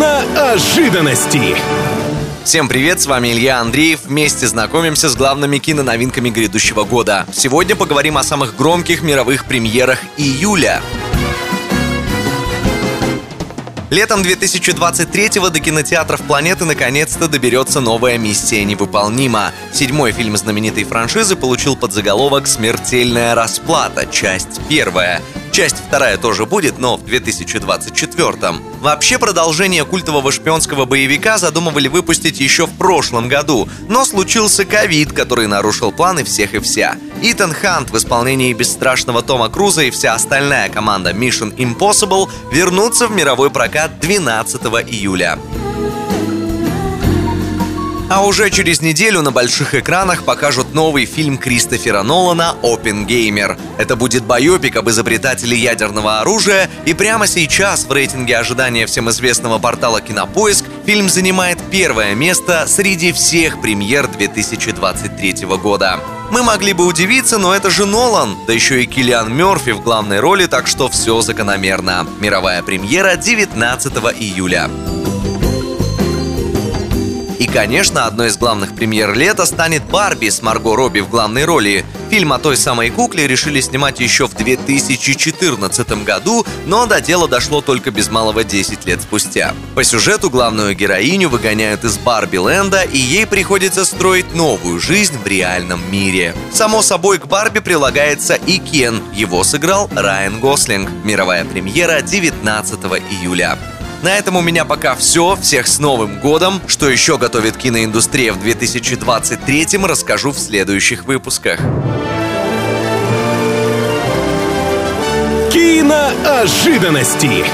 Киноожиданности. Всем привет, с вами Илья Андреев. Вместе знакомимся с главными киноновинками грядущего года. Сегодня поговорим о самых громких мировых премьерах июля. Летом 2023-го до кинотеатров планеты наконец-то доберется новая миссия невыполнима. Седьмой фильм знаменитой франшизы получил подзаголовок «Смертельная расплата. Часть первая». Часть вторая тоже будет, но в 2024-м. Вообще продолжение культового шпионского боевика задумывали выпустить еще в прошлом году, но случился ковид, который нарушил планы всех и вся. Итан Хант в исполнении бесстрашного Тома Круза и вся остальная команда Mission Impossible вернутся в мировой прокат 12 июля. А уже через неделю на больших экранах покажут новый фильм Кристофера Нолана «Опенгеймер». Это будет байопик об изобретателе ядерного оружия, и прямо сейчас в рейтинге ожидания всем известного портала «Кинопоиск» фильм занимает первое место среди всех премьер 2023 года. Мы могли бы удивиться, но это же Нолан, да еще и Киллиан Мерфи в главной роли, так что все закономерно. Мировая премьера 19 июля. И, конечно, одной из главных премьер лета станет «Барби» с Марго Робби в главной роли. Фильм о той самой кукле решили снимать еще в 2014 году, но до дела дошло только без малого 10 лет спустя. По сюжету главную героиню выгоняют из Барби-ленда, и ей приходится строить новую жизнь в реальном мире. Само собой, к Барби прилагается и Кен. Его сыграл Райан Гослинг. Мировая премьера 19 июля. На этом у меня пока все. Всех с Новым годом! Что еще готовит киноиндустрия в 2023-м, расскажу в следующих выпусках. Киноожиданности.